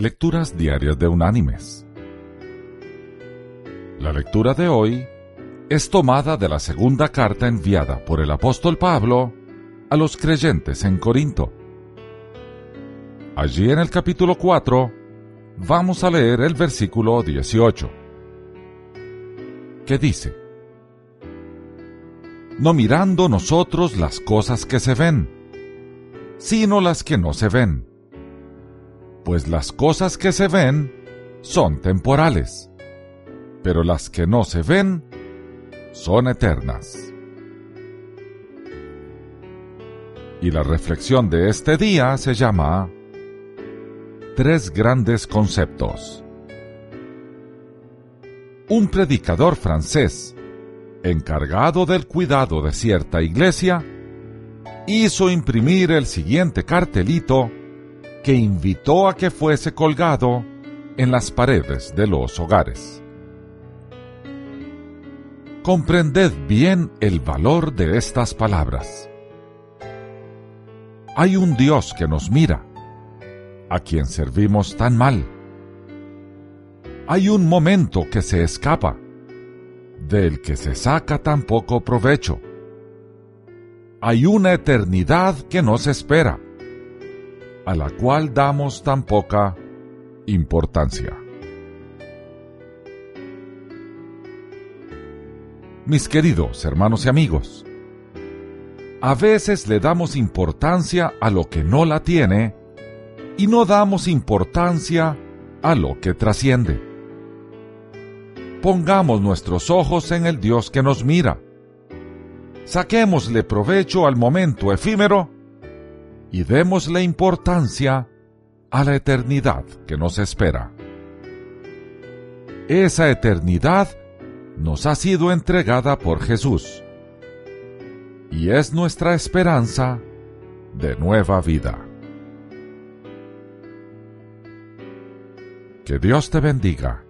Lecturas Diarias de Unánimes. La lectura de hoy es tomada de la segunda carta enviada por el apóstol Pablo a los creyentes en Corinto. Allí en el capítulo 4 vamos a leer el versículo 18, que dice, No mirando nosotros las cosas que se ven, sino las que no se ven pues las cosas que se ven son temporales, pero las que no se ven son eternas. Y la reflexión de este día se llama Tres grandes conceptos. Un predicador francés, encargado del cuidado de cierta iglesia, hizo imprimir el siguiente cartelito que invitó a que fuese colgado en las paredes de los hogares. Comprended bien el valor de estas palabras. Hay un Dios que nos mira, a quien servimos tan mal. Hay un momento que se escapa, del que se saca tan poco provecho. Hay una eternidad que nos espera a la cual damos tan poca importancia. Mis queridos hermanos y amigos, a veces le damos importancia a lo que no la tiene y no damos importancia a lo que trasciende. Pongamos nuestros ojos en el Dios que nos mira. Saquémosle provecho al momento efímero y démosle importancia a la eternidad que nos espera. Esa eternidad nos ha sido entregada por Jesús y es nuestra esperanza de nueva vida. Que Dios te bendiga